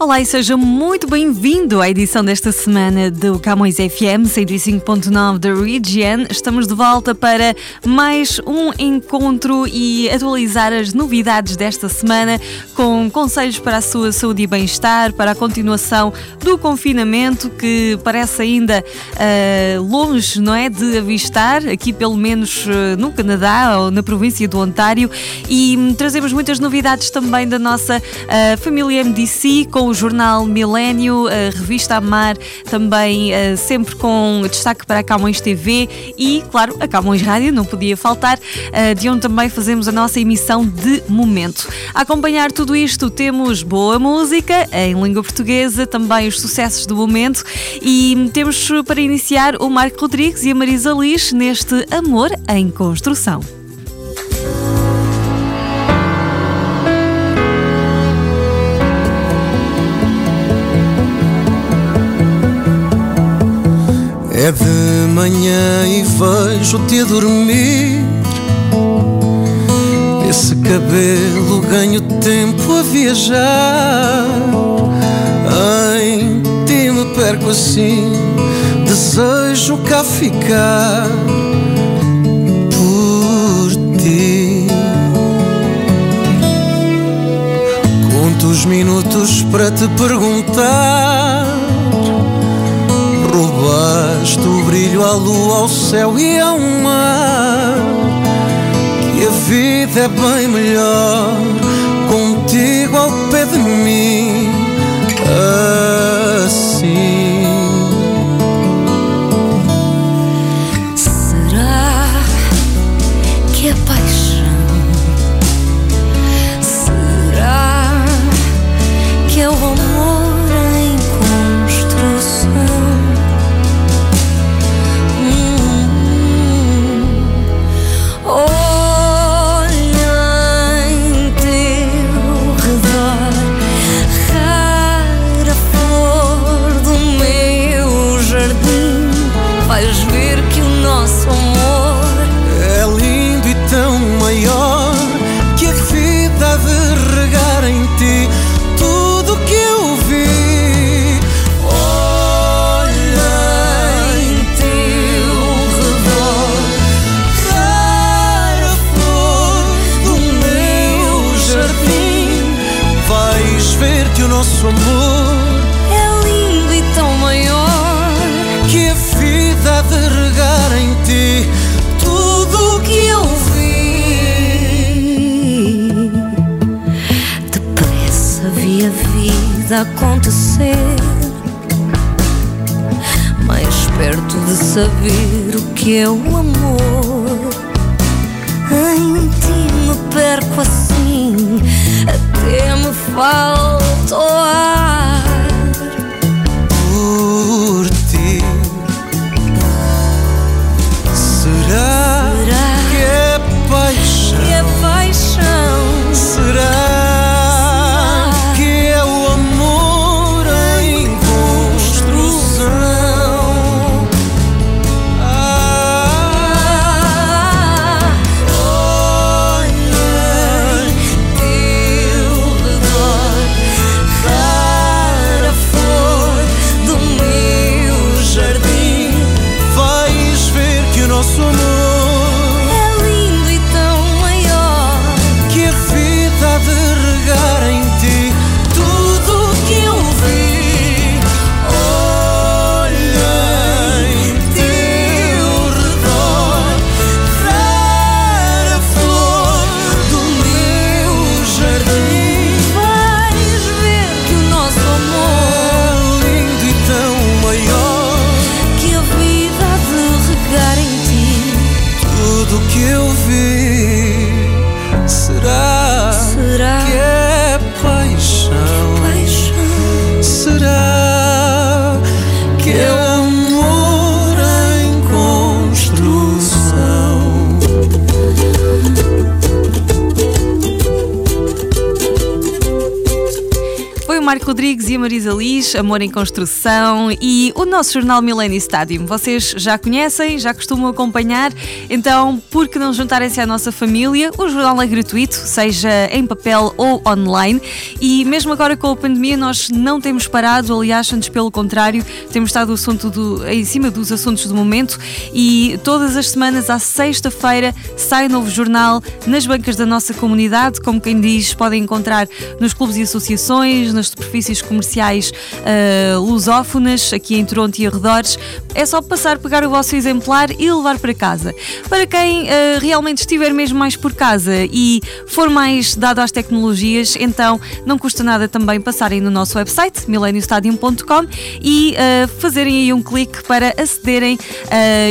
Olá e seja muito bem-vindo à edição desta semana do Camões FM 105.9 da Region. Estamos de volta para mais um encontro e atualizar as novidades desta semana com conselhos para a sua saúde e bem-estar, para a continuação do confinamento que parece ainda uh, longe, não é, de avistar, aqui pelo menos uh, no Canadá ou na província do Ontário e trazemos muitas novidades também da nossa uh, família MDC com o jornal Milênio, a revista Amar, também uh, sempre com destaque para a Camões TV e, claro, a Camões Rádio, não podia faltar, uh, de onde também fazemos a nossa emissão de momento. A acompanhar tudo isto, temos boa música em língua portuguesa, também os sucessos do momento e temos para iniciar o Marco Rodrigues e a Marisa Liz neste Amor em Construção. É de manhã e vejo-te a dormir. Esse cabelo ganho tempo a viajar. Em ti me perco assim, desejo cá ficar por ti. Conto os minutos para te perguntar roubaste o brilho à lua, ao céu e ao mar. Que a vida é bem melhor contigo ao pé de mim. Assim. Saber o que é o amor. Em ti me perco assim, até me falta Rodrigues e a Marisa Liz, Amor em Construção e o nosso jornal Millennium Stadium. Vocês já conhecem, já costumam acompanhar, então por que não juntarem-se à nossa família? O jornal é gratuito, seja em papel ou online e mesmo agora com a pandemia nós não temos parado, aliás, antes pelo contrário, temos estado assunto do, em cima dos assuntos do momento e todas as semanas, à sexta-feira, sai novo jornal nas bancas da nossa comunidade, como quem diz, podem encontrar nos clubes e associações, nas superfícies comerciais uh, lusófonas, aqui em Toronto e arredores. É só passar, pegar o vosso exemplar e levar para casa. Para quem uh, realmente estiver mesmo mais por casa e for mais dado às tecnologias, então não custa nada também passarem no nosso website, mileniostadium.com e uh, fazerem aí um clique para acederem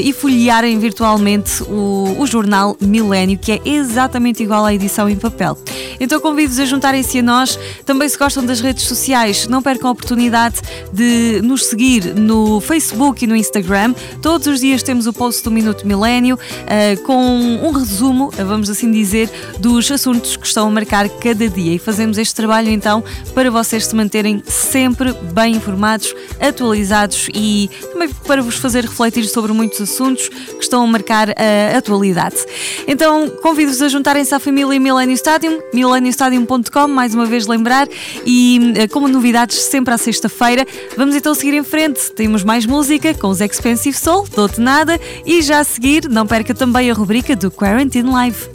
e folhearem virtualmente o, o jornal Milênio, que é exatamente igual à edição em papel. Então convido-vos a juntarem-se a nós. Também se gostam das redes sociais, não percam a oportunidade de nos seguir no Facebook e no Instagram. Todos os dias temos o post do Minuto Milênio uh, com um resumo, vamos assim dizer, dos assuntos que estão a marcar cada dia. E fazemos este trabalho então para vocês se manterem sempre bem informados, atualizados e também para vos fazer refletir sobre muitos assuntos que estão a marcar a atualidade. Então convido-vos a juntarem-se à família Millennium Stadium, millenniumstadium.com, mais uma vez lembrar, e eh, novidades sempre à sexta-feira. Vamos então seguir em frente. Temos mais música com os Expensive Soul, Dou-te Nada, e já a seguir, não perca também a rubrica do Quarantine Live.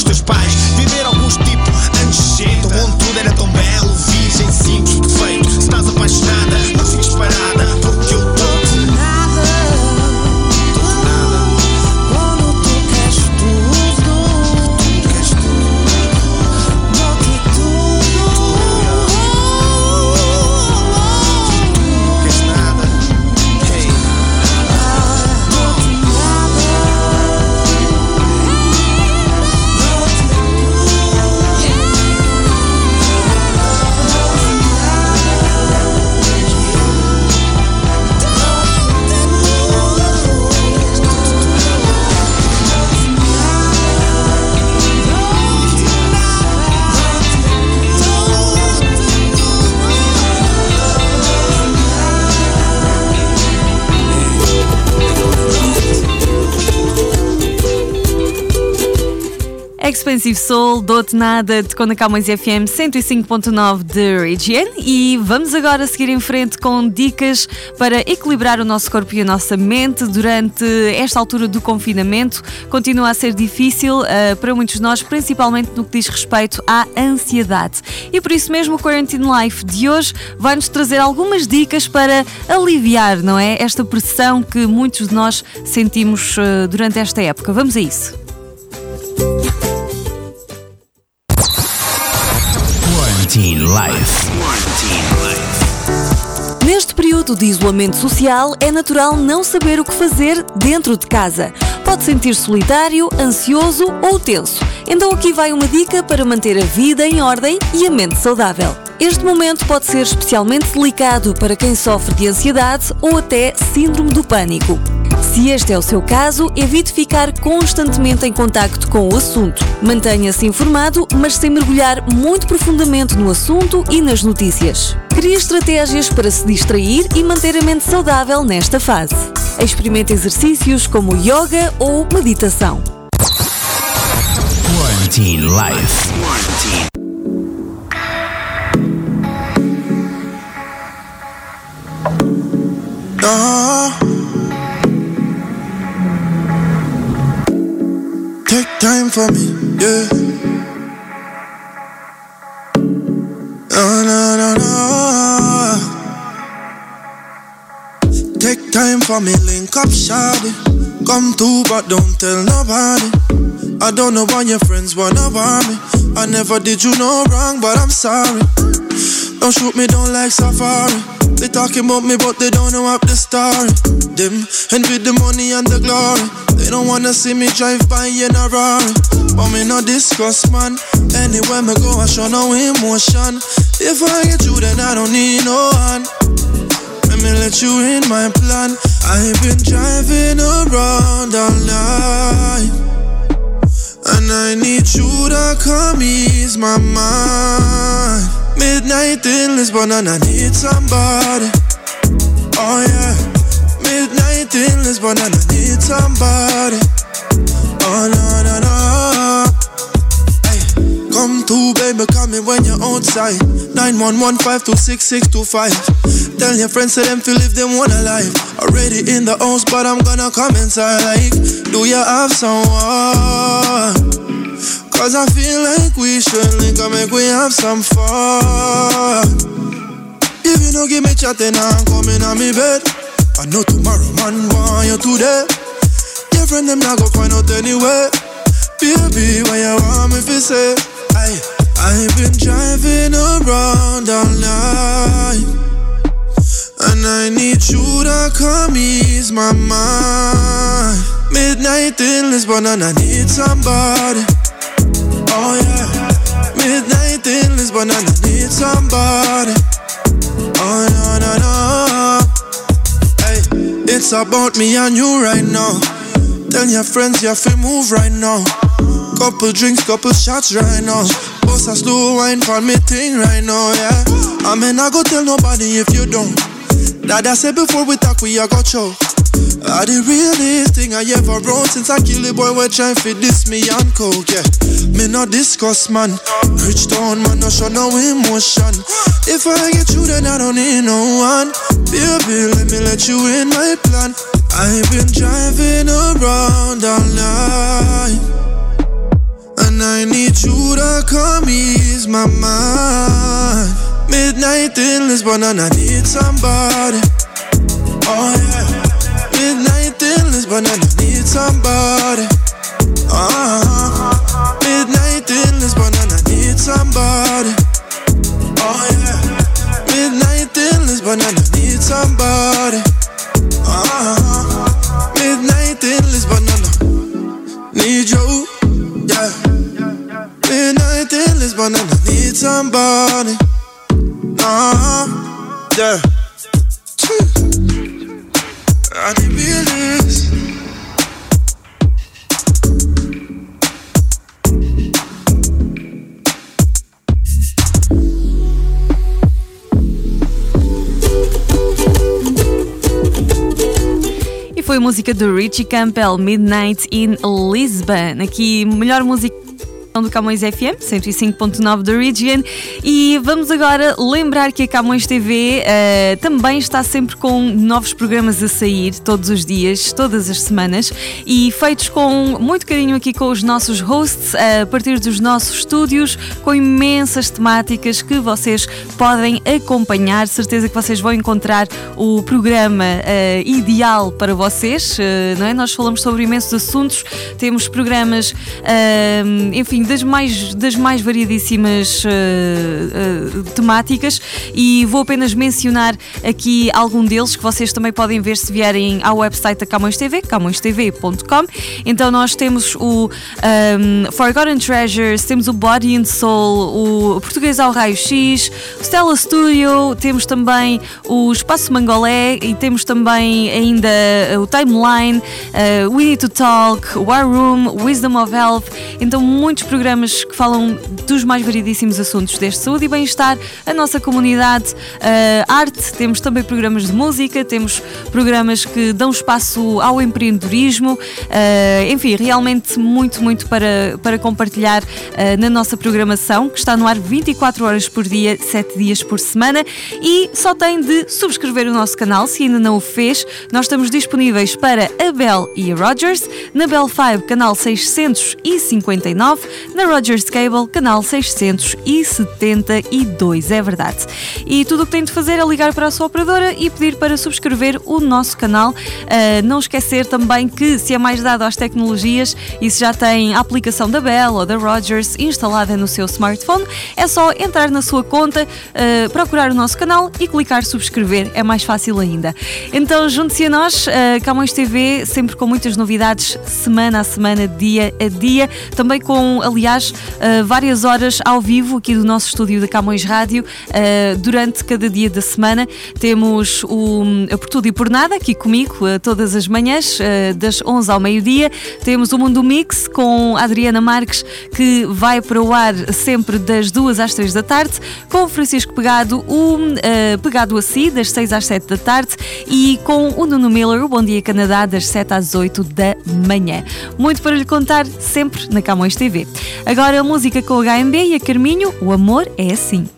teus pais. Viver alguns tipo anos cedo, onde tudo era tão belo, virgem sim Expensive Soul, Dou-te Nada, de Conda Camões FM 105.9 de Region e vamos agora seguir em frente com dicas para equilibrar o nosso corpo e a nossa mente durante esta altura do confinamento. Continua a ser difícil uh, para muitos de nós, principalmente no que diz respeito à ansiedade. E por isso mesmo o Quarantine Life de hoje vai-nos trazer algumas dicas para aliviar, não é? Esta pressão que muitos de nós sentimos uh, durante esta época. Vamos a isso. Quarantine Life. Neste período de isolamento social, é natural não saber o que fazer dentro de casa. Pode sentir solitário, ansioso ou tenso. Então aqui vai uma dica para manter a vida em ordem e a mente saudável. Este momento pode ser especialmente delicado para quem sofre de ansiedade ou até síndrome do pânico. Se este é o seu caso, evite ficar constantemente em contacto com o assunto. Mantenha-se informado, mas sem mergulhar muito profundamente no assunto e nas notícias. Crie estratégias para se distrair e manter a mente saudável nesta fase. Experimente exercícios como yoga ou meditação. Quarantine Life. Quarantine. Ah. Take time for me, yeah. No, no, no, no. Take time for me, link up, shawty. Come through, but don't tell nobody. I don't know why your friends wanna want me. I never did you no wrong, but I'm sorry. Don't shoot me down like safari. They talking about me, but they don't know up the story. Them envy the money and the glory. They don't wanna see me drive by in a Rari. But me no discuss, man. Anywhere me go, I show no emotion. If I get you, then I don't need no one. Let me let you in my plan. I've been driving around all night. And I need you to come ease my mind. Midnight in Lisbon, and I need somebody. Oh, yeah midnight in Lisbon and I need somebody. Oh no no no. Come through, baby, call me when you're outside. 911-526-625. Tell your friends to them feel if they wanna live. Already in the house, but I'm gonna come inside. Like, do you have someone? Cause I feel like we should link up, make we have some fun. If you don't give me chatting, I'm coming on me bed. I know tomorrow man want you today. Your friend them not go find out anyway. Baby, why you want me to say? I I've been driving around all night. And I need you to come ease my mind. Midnight in Lisbon and I need somebody. Oh yeah. Midnight in Lisbon and I need somebody. Oh no no no. Hey, It's about me and you right now. Tell your friends you have to move right now. Couple drinks, couple shots right now. Boss a slow wine for me thing right now, yeah. I mean, I go tell nobody if you don't. That I said before we talk, we a got show. I the realest thing I ever wrote since I kill the boy we trying to this me and coke, yeah. Me not discuss man, rich town man, no show no emotion. If I get you, then I don't need no one. Baby, let me let you in my plan. I've been driving around all night. I need you to come ease my mind. Midnight in Lisbon, and I need somebody. Oh, yeah. Midnight in Lisbon and I need somebody. Uh-huh. Midnight in Lisbon and I need somebody. Oh yeah. Midnight in Lisbon and I need somebody. Uh-huh. Midnight in Lisbon and I need you. Midnight in Lisbon and I need somebody. Uh-huh. Yeah. E foi música do Richie Campbell, Midnight in Lisbon. Aqui, melhor música do Camões FM, 105.9 da Region. E vamos agora lembrar que a Camões TV uh, eh, também está sempre com novos programas a sair todos os dias, todas as semanas, e feitos com muito carinho aqui com os nossos hosts, uh, a partir dos nossos estúdios, com imensas temáticas que vocês podem acompanhar. Certeza que vocês vão encontrar o programa uh, ideal para vocês, não é? Nós falamos sobre imensos assuntos, temos programas, enfim das mais, das mais variedíssimas uh, uh, temáticas e vou apenas mencionar aqui algum deles que vocês também podem ver se vierem ao website da Camões TV, camõestv.com. Então nós temos o um, ehm, Forgotten Treasures, temos o Body and Soul, o Português ao Raio-X, o Stella Studio, temos também o Espaço Mangolé e temos também ainda o Timeline, uh, We Need to Talk, War Room, Wisdom of Health. Então muitos programas que falam dos mais variedíssimos assuntos desde saúde e bem-estar, a nossa comunidade, uh, arte, temos também programas de música, temos programas que dão espaço ao empreendedorismo, uh, enfim, realmente muito, muito para, para compartilhar uh, na nossa programação, que está no ar 24 horas por dia, 7 dias por semana e só tem de subscrever o nosso canal se ainda não o fez. Nós estamos disponíveis para a Bell e a Rogers, na Bell 5, canal 659 na Rogers Cable, canal 672, é verdade. E tudo o que tem de fazer é ligar para a sua operadora e pedir para subscrever o nosso canal. Uh, não esquecer também que, se é mais dado às tecnologias e se já tem a aplicação da Bell ou da Rogers instalada no seu smartphone, é só entrar na sua conta, uh, procurar o nosso canal e clicar subscrever, é mais fácil ainda. Então junte-se a nós, uh, Camões TV, sempre com muitas novidades, semana a semana, dia a dia, também com aliás, uh, várias horas ao vivo aqui do nosso estúdio da Camões Rádio uh, durante cada dia da semana. Temos o Por Tudo e Por Nada aqui comigo todas as manhãs, das 11 ao meio-dia. Temos o Mundo Mix com a Adriana Marques, que vai para o ar sempre das 2 às 3 da tarde, com o Francisco Pegado, o Pegado a Si, das 6 às 7 da tarde, e com o Nuno Miller, o Bom Dia Canadá, das 7 às 8 da manhã. Muito para lhe contar sempre na Camões TV. Agora a música com o HMB e a Carminho, o amor é assim.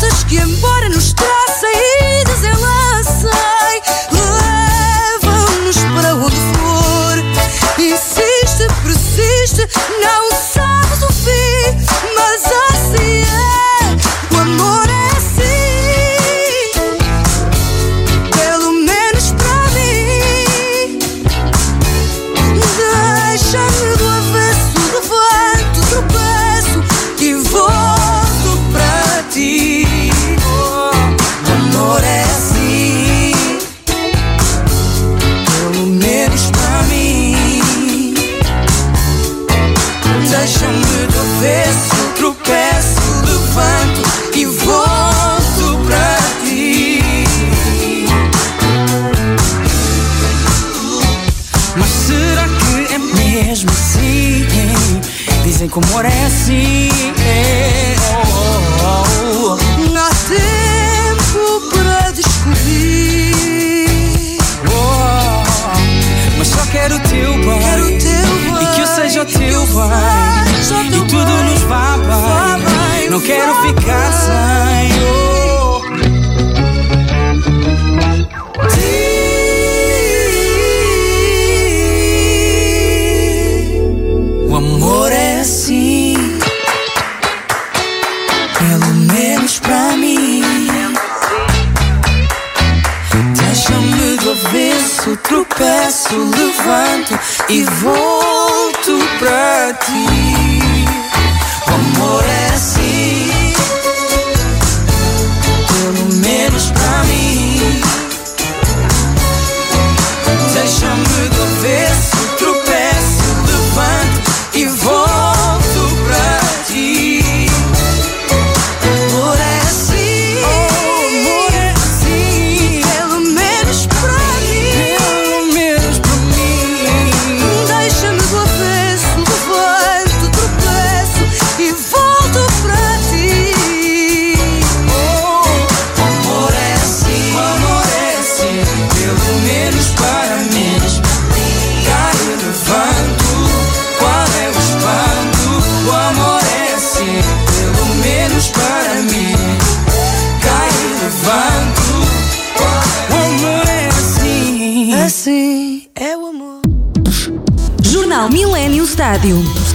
Estás que embora nos te... amor é oh, oh, oh. Há tempo para descobrir. Oh, mas só quero o teu bem. Quero o teu bem. E que eu seja o teu bem. E tudo nos vá bem. Não quero ficar sem. Levanto e volto pra ti.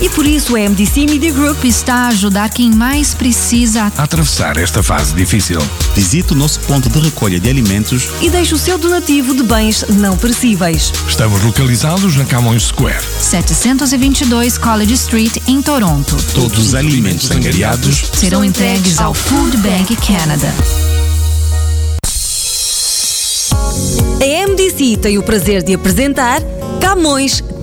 E por isso a MDC Media Group está a ajudar quem mais precisa. a atravessar esta fase difícil. Visite o nosso ponto de recolha de alimentos e deixa o seu donativo de bens não perecíveis. Estamos localizados na Camões Square. 722 College Street, em Toronto. Todos os alimentos angariados Serão entregues ao Food Bank Canada. A MDC tem o prazer de apresentar Camões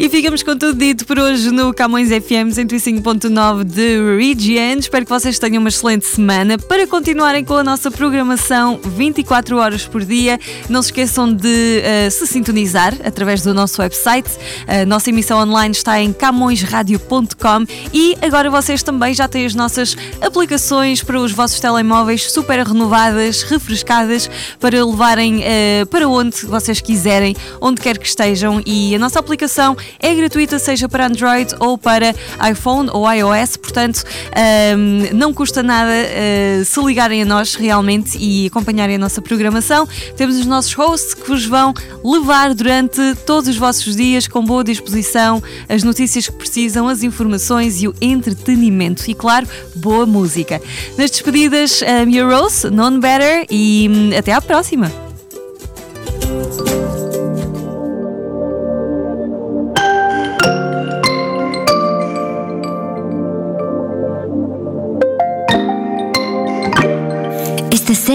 E ficamos com tudo dito por hoje no Camões FM 105.9 de Region. Espero que vocês tenham uma excelente semana. Para continuarem com a nossa programação 24 horas por dia, não se esqueçam de eh, se sintonizar através do nosso website. A nossa emissão online está em camõesradio.com e agora vocês também já têm as nossas aplicações para os vossos telemóveis super renovadas, refrescadas, para levarem eh, para onde vocês quiserem, onde quer que estejam. E a nossa aplicação é gratuita, seja para Android ou para iPhone ou iOS, portanto ahm, não custa nada ah, se ligarem a nós realmente e acompanharem a nossa programação. Temos os nossos hosts que vos vão levar durante todos os vossos dias com boa disposição as notícias que precisam, as informações e o entretenimento e, claro, boa música. Nas despedidas, a Mia Rose, None Better e hum, até à próxima!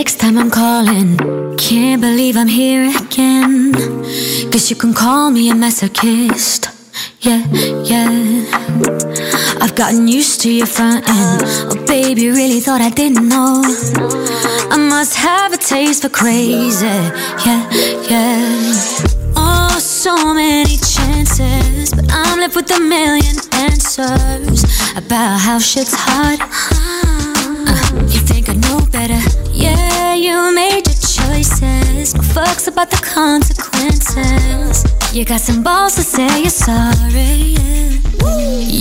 Sixth time I'm calling. Can't believe I'm here again. Guess you can call me a masochist. yeah, yeah. I've gotten used to your front end. Oh, baby, really thought I didn't know. I must have a taste for crazy, yeah, yeah. Oh, so many chances, but I'm left with a million answers about how shit's hard. Uh, you think I know better? Yeah, you made your choices. No fucks about the consequences. You got some balls to say you're sorry. yeah.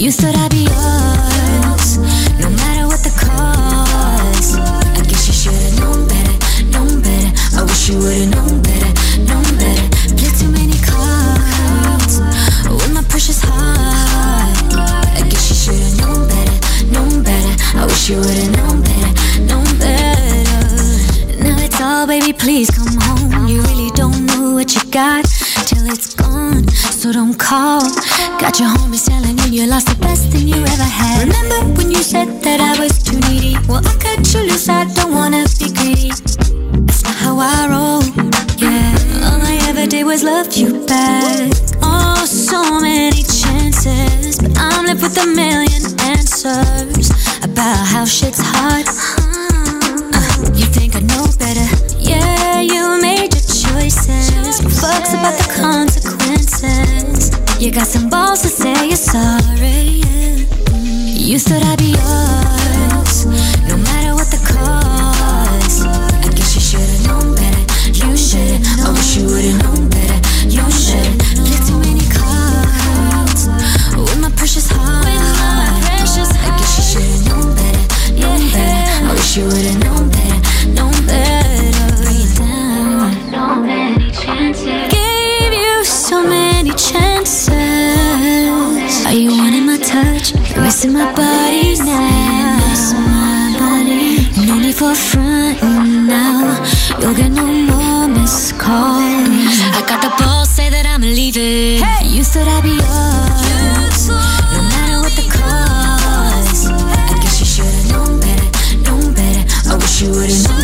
You thought I'd be yours, no matter what the cost. I guess you should've known better, known better. I wish you would've known better, known better. Play too many cards with my precious heart. I guess you should've known better, known better. I wish you would've known better, known better. All, baby, please come home. You really don't know what you got till it's gone. So don't call. Got your homies telling you you lost the best thing you ever had. Remember when you said that I was too needy? Well, I cut you loose, I don't wanna be greedy. That's not how I roll. Yeah, all I ever did was love you back. Oh, so many chances, but I'm left with a million answers about how shit's hard. Know better? Yeah, you made your choices. No fucks about the consequences. You got some balls to say you're sorry. yeah. You thought I'd be yours, no matter what the cost. I guess you should've known better. You should've. I wish you would've known better. You should've. Play too many cards with my precious heart. I guess you should've known better. Known better. I wish you would've missing my body now. No need for front now. You'll get no more missed calls. I got the balls, say that I'm leaving. You thought I'd be yours. No matter what the cost. I guess you should've known better, known better. I wish you would've known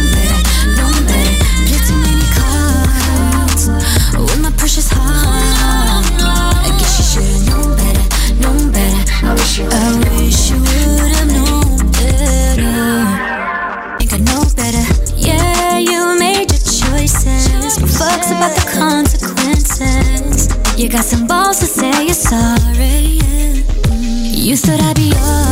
You got some balls to say you're sorry. You thought I'd be yours,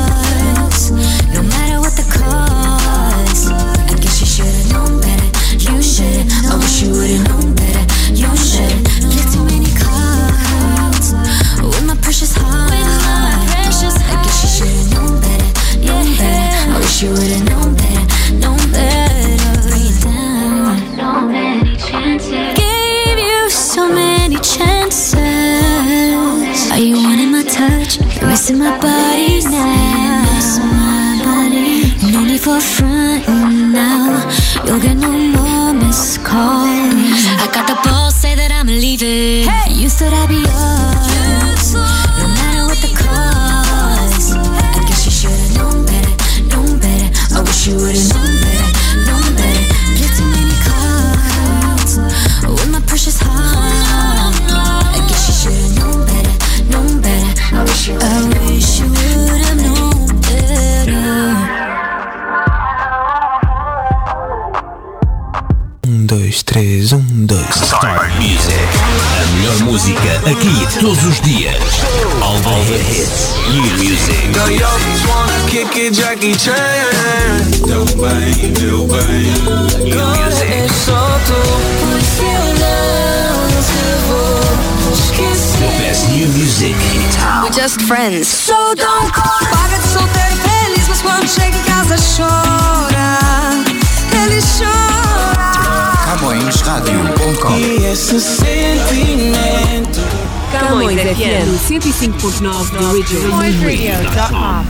You'll get no more missed calls. I got the balls, say that I'm leaving. Hey. You thought I'd be 3, 1, 2. Star Music. A melhor música aqui todos os dias. All the hits. New music. The just wanna kick it, Jackie Chan. Teu bang, meu bang. You music. É só tu. The best new music in town. We're just friends. So don't call. Paga de solteiro feliz, mas quando chega em casa chora. Ele chora. CamõesRádio.com E esse sentimento. Camões FM 105.9 The Original. Radio.com.